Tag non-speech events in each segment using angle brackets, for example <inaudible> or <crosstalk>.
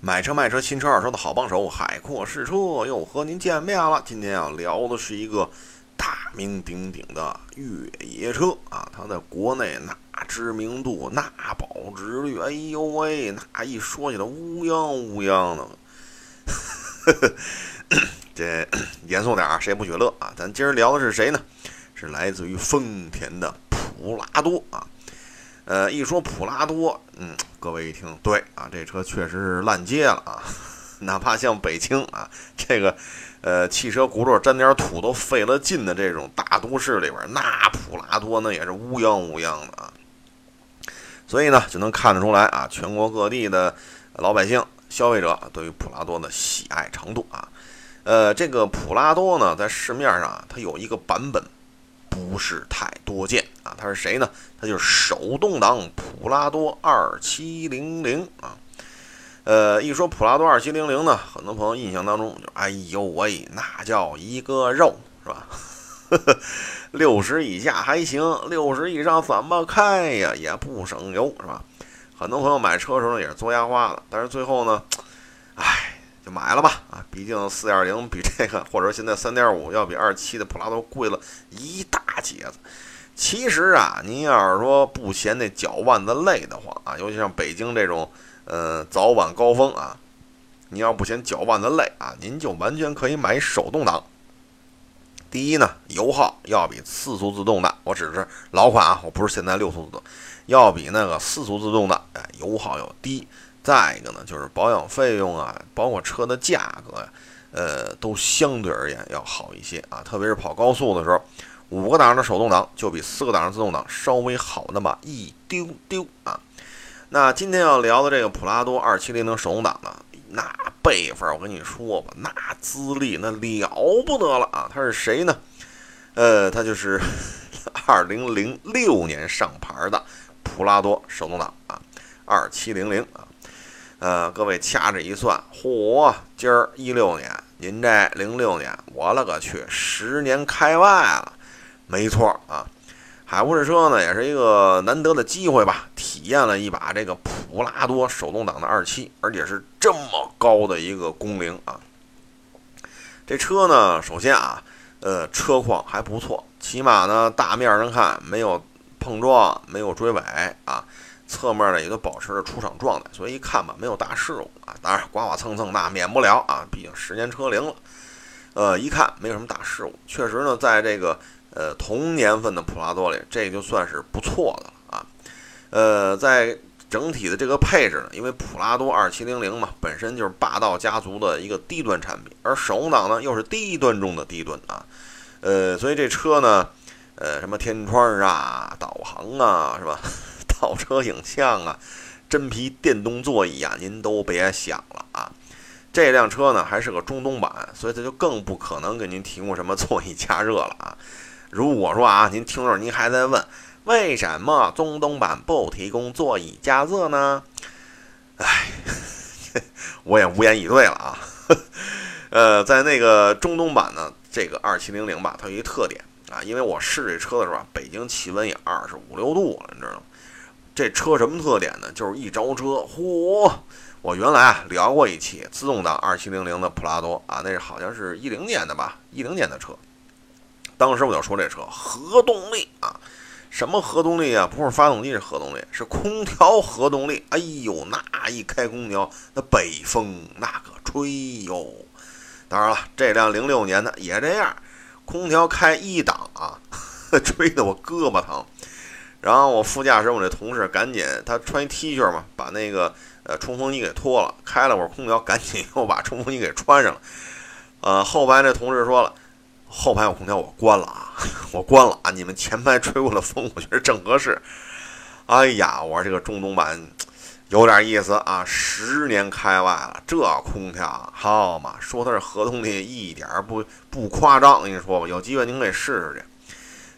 买车卖车，新车二手的好帮手，海阔试车又和您见面了。今天要聊的是一个大名鼎鼎的越野车啊，它在国内那知名度、那保值率，哎呦喂，那一说起来乌泱乌泱的。<coughs> 这严肃点啊，谁不许乐啊？咱今儿聊的是谁呢？是来自于丰田的普拉多啊。呃，一说普拉多，嗯，各位一听，对啊，这车确实是烂街了啊。<laughs> 哪怕像北京啊，这个呃汽车轱辘沾点土都费了劲的这种大都市里边，那普拉多那也是乌泱乌泱的啊。所以呢，就能看得出来啊，全国各地的老百姓、消费者对于普拉多的喜爱程度啊。呃，这个普拉多呢，在市面上啊，它有一个版本。不是太多见啊，他是谁呢？他就是手动挡普拉多二七零零啊。呃，一说普拉多二七零零呢，很多朋友印象当中就哎呦喂，那叫一个肉是吧？<laughs> 六十以下还行，六十以上怎么开呀？也不省油是吧？很多朋友买车的时候呢也是做压花的，但是最后呢，唉。买了吧啊！毕竟四点零比这个，或者说现在三点五要比二七的普拉多贵了一大截子。其实啊，您要是说不嫌那脚腕子累得慌啊，尤其像北京这种呃早晚高峰啊，您要不嫌脚腕子累啊，您就完全可以买手动挡。第一呢，油耗要比四速自动的，我只是老款啊，我不是现在六速自动，要比那个四速自动的哎油耗要低。再一个呢，就是保养费用啊，包括车的价格呀，呃，都相对而言要好一些啊。特别是跑高速的时候，五个档的手动挡就比四个档的自动挡稍微好那么一丢丢啊。那今天要聊的这个普拉多二七零零手动挡呢，那辈分我跟你说吧，那资历那了不得了啊。他是谁呢？呃，他就是 <laughs> 二零零六年上牌的普拉多手动挡啊，二七零零啊。呃，各位掐指一算，嚯，今儿一六年，您这零六年，我勒个去，十年开外了，没错啊。海博士车呢，也是一个难得的机会吧，体验了一把这个普拉多手动挡的二七，而且是这么高的一个工龄啊。这车呢，首先啊，呃，车况还不错，起码呢，大面上看没有碰撞，没有追尾啊。侧面呢也都保持着出厂状态，所以一看吧没有大事故啊。当然刮刮蹭蹭那免不了啊，毕竟十年车龄了。呃，一看没有什么大事故，确实呢，在这个呃同年份的普拉多里，这就算是不错的了啊。呃，在整体的这个配置呢，因为普拉多二七零零嘛，本身就是霸道家族的一个低端产品，而手动挡呢又是低端中的低端啊。呃，所以这车呢，呃，什么天窗啊、导航啊，是吧？倒车影像啊，<laughs> 真皮电动座椅啊，您都别想了啊！这辆车呢还是个中东版，所以它就更不可能给您提供什么座椅加热了啊！如果说啊，您听着您还在问为什么中东版不提供座椅加热呢？哎，<laughs> 我也无言以对了啊！<laughs> 呃，在那个中东版呢，这个二七零零吧，它有一特点啊，因为我试这车的时候啊，北京气温也二十五六度了，你知道吗？这车什么特点呢？就是一着车，嚯！我原来啊聊过一期自动挡二七零零的普拉多啊，那是好像是一零年的吧，一零年的车。当时我就说这车核动力啊，什么核动力啊？不是发动机是核动力，是空调核动力。哎呦，那一开空调，那北风那可吹哟！当然了，这辆零六年的也这样，空调开一档啊，<laughs> 吹得我胳膊疼。然后我副驾驶我这同事赶紧，他穿一 T 恤嘛，把那个呃冲锋衣给脱了，开了会儿空调，赶紧又把冲锋衣给穿上了。呃，后排那同事说了，后排有空调我关了啊，<laughs> 我关了啊，你们前排吹过的风，我觉得正合适。<laughs> 哎呀，我这个中东版有点意思啊，十年开外了，这空调好嘛？说它是核动力，一点不不夸张，我跟你说吧，有机会您可以试试去。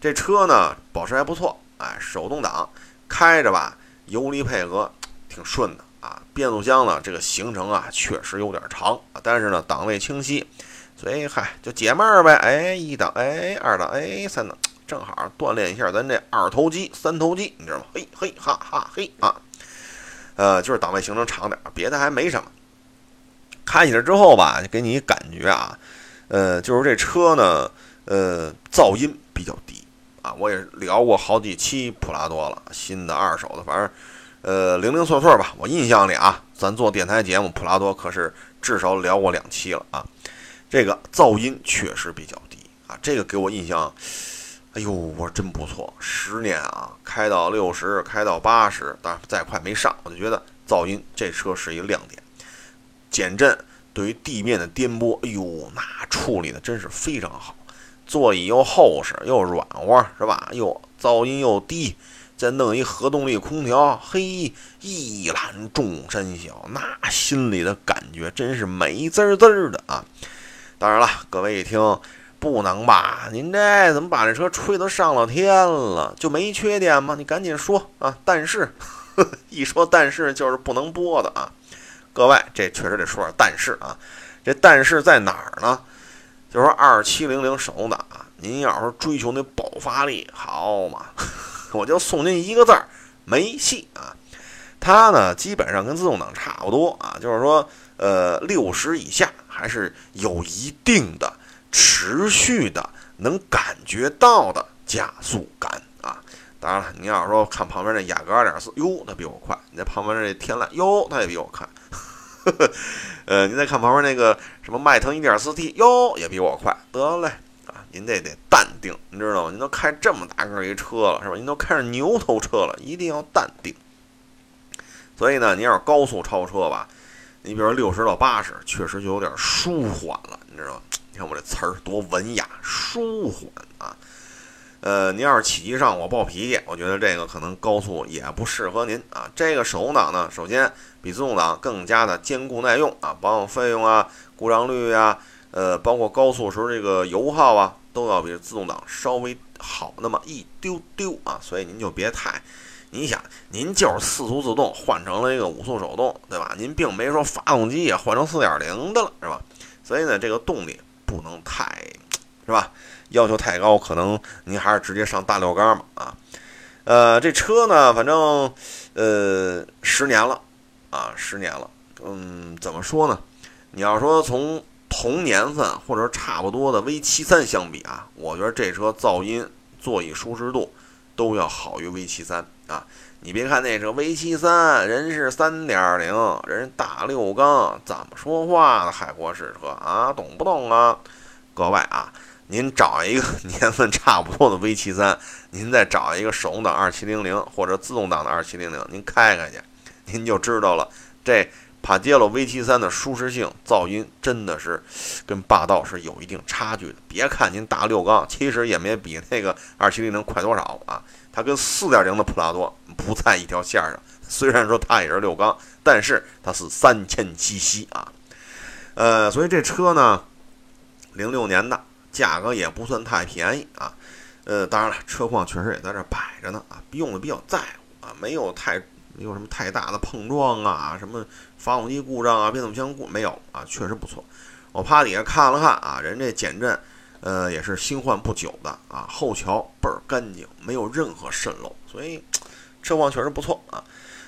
这车呢，保持还不错。哎，手动挡开着吧，油离配合挺顺的啊。变速箱呢，这个行程啊确实有点长，但是呢档位清晰，所以嗨就解闷儿呗。哎，一档，哎，二档，哎，三档，正好锻炼一下咱这二头肌、三头肌，你知道吗？嘿嘿哈哈嘿啊，呃，就是档位行程长点，别的还没什么。开起来之后吧，给你感觉啊，呃，就是这车呢，呃，噪音。我也聊过好几期普拉多了，新的、二手的，反正呃零零碎碎吧。我印象里啊，咱做电台节目，普拉多可是至少聊过两期了啊。这个噪音确实比较低啊，这个给我印象。哎呦，我说真不错，十年啊，开到六十，开到八十，当然再快没上，我就觉得噪音这车是一个亮点。减震对于地面的颠簸，哎呦，那处理的真是非常好。座椅又厚实又软和，是吧？又噪音又低，再弄一核动力空调，嘿，一览众山小，那心里的感觉真是美滋滋的啊！当然了，各位一听。不能吧？您这怎么把这车吹得上了天了？就没缺点吗？你赶紧说啊！但是，<laughs> 一说但是就是不能播的啊！各位，这确实得说点但是啊！这但是在哪儿呢？就是说二七零零手动挡啊，您要是追求那爆发力，好嘛，<laughs> 我就送您一个字儿：没戏啊！它呢，基本上跟自动挡差不多啊，就是说，呃，六十以下还是有一定的。持续的能感觉到的加速感啊！当然了，您要是说看旁边那雅阁二点四，哟，它比我快；你在旁边这天籁，哟，它也比我快。呵 <laughs> 呃，您再看旁边那个什么迈腾一点四 T，哟，也比我快。得嘞啊，您这得淡定，你知道吗？您都开这么大个一车了，是吧？您都开上牛头车了，一定要淡定。所以呢，您要是高速超车吧，你比如说六十到八十，确实就有点舒缓了，你知道吗？你看我这词儿多文雅，舒缓！呃，您要是起急上火、暴脾气，我觉得这个可能高速也不适合您啊。这个手动挡呢，首先比自动挡更加的坚固耐用啊，保养费用啊、故障率啊，呃，包括高速时候这个油耗啊，都要比自动挡稍微好那么一丢丢啊。所以您就别太，你想，您就是四速自动换成了一个五速手动，对吧？您并没说发动机也换成四点零的了，是吧？所以呢，这个动力。不能太，是吧？要求太高，可能您还是直接上大六缸吧。啊，呃，这车呢，反正呃十年了，啊，十年了。嗯，怎么说呢？你要说从同年份或者差不多的 V 七三相比啊，我觉得这车噪音、座椅舒适度都要好于 V 七三啊。你别看那车 V 七三，人是三点零，人大六缸，怎么说话呢？海阔试车啊，懂不懂啊？各位啊，您找一个 <laughs> 年份差不多的 V 七三，您再找一个手动挡二七零零或者自动挡的二七零零，您开开去，您就知道了。这帕杰罗 V 七三的舒适性、噪音真的是跟霸道是有一定差距的。别看您大六缸，其实也没比那个二七零零快多少啊。它跟四点零的普拉多不在一条线上，虽然说它也是六缸，但是它是三千七息啊，呃，所以这车呢，零六年的价格也不算太便宜啊，呃，当然了，车况确实也在这摆着呢啊，用的比较在乎啊，没有太没有什么太大的碰撞啊，什么发动机故障啊，变速箱故没有啊，确实不错。我趴底下看了看啊，人这减震。呃，也是新换不久的啊，后桥倍儿干净，没有任何渗漏，所以车况确实不错啊。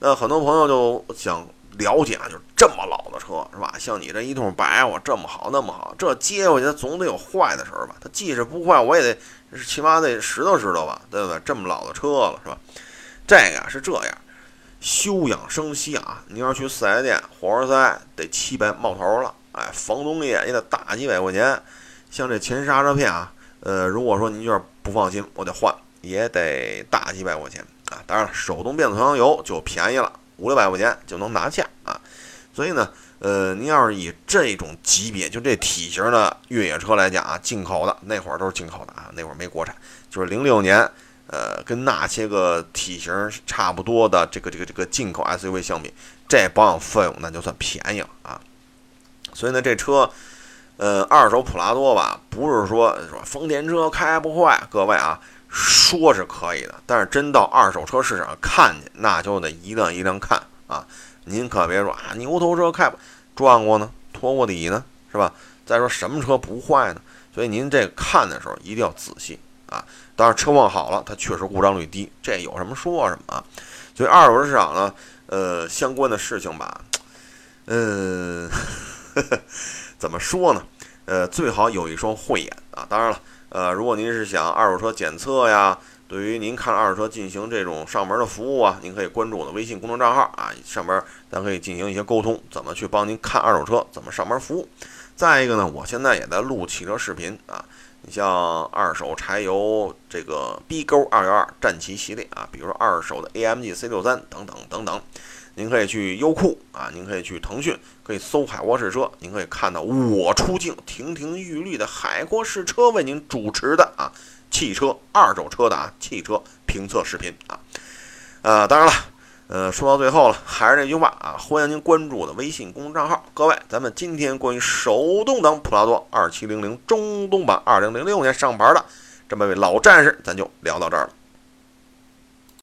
那很多朋友就想了解啊，就是这么老的车是吧？像你这一通白话这么好那么好，这接回去它总得有坏的时候吧？它即使不坏，我也得起码得拾掇拾掇吧，对不对？这么老的车了是吧？这个是这样，休养生息啊。你要去四 S 店，活塞得七百冒头了，哎，防冻液也得大几百块钱。像这前刹车片啊，呃，如果说您就是不放心，我得换，也得大几百块钱啊。当然了，手动变速箱油就便宜了，五六百块钱就能拿下啊。所以呢，呃，您要是以这种级别，就这体型的越野车来讲啊，进口的那会儿都是进口的啊，那会儿没国产，就是零六年，呃，跟那些个体型差不多的这个这个这个进口 SUV 相比，这保养费用那就算便宜了啊。所以呢，这车。呃，二手普拉多吧，不是说说丰田车开不坏，各位啊，说是可以的，但是真到二手车市场看去，那就得一辆一辆看啊。您可别说啊，牛头车开撞过呢，拖过底呢，是吧？再说什么车不坏呢？所以您这看的时候一定要仔细啊。当然车况好了，它确实故障率低，这有什么说什么啊。所以二手车市场呢，呃，相关的事情吧，嗯。<laughs> 怎么说呢？呃，最好有一双慧眼啊。当然了，呃，如果您是想二手车检测呀，对于您看二手车进行这种上门的服务啊，您可以关注我的微信公众账号啊，上边咱可以进行一些沟通，怎么去帮您看二手车，怎么上门服务。再一个呢，我现在也在录汽车视频啊。你像二手柴油这个 B 勾二幺二战旗系列啊，比如说二手的 AMG C 六三等等等等，您可以去优酷啊，您可以去腾讯，可以搜海沃试车，您可以看到我出镜亭亭玉立的海阔试车为您主持的啊汽车二手车的啊汽车评测视频啊，呃，当然了。呃，说到最后了，还是那句话啊，欢迎您关注我的微信公众账号。各位，咱们今天关于手动挡普拉多二七零零中东版二零零六年上牌的这么位老战士，咱就聊到这儿了。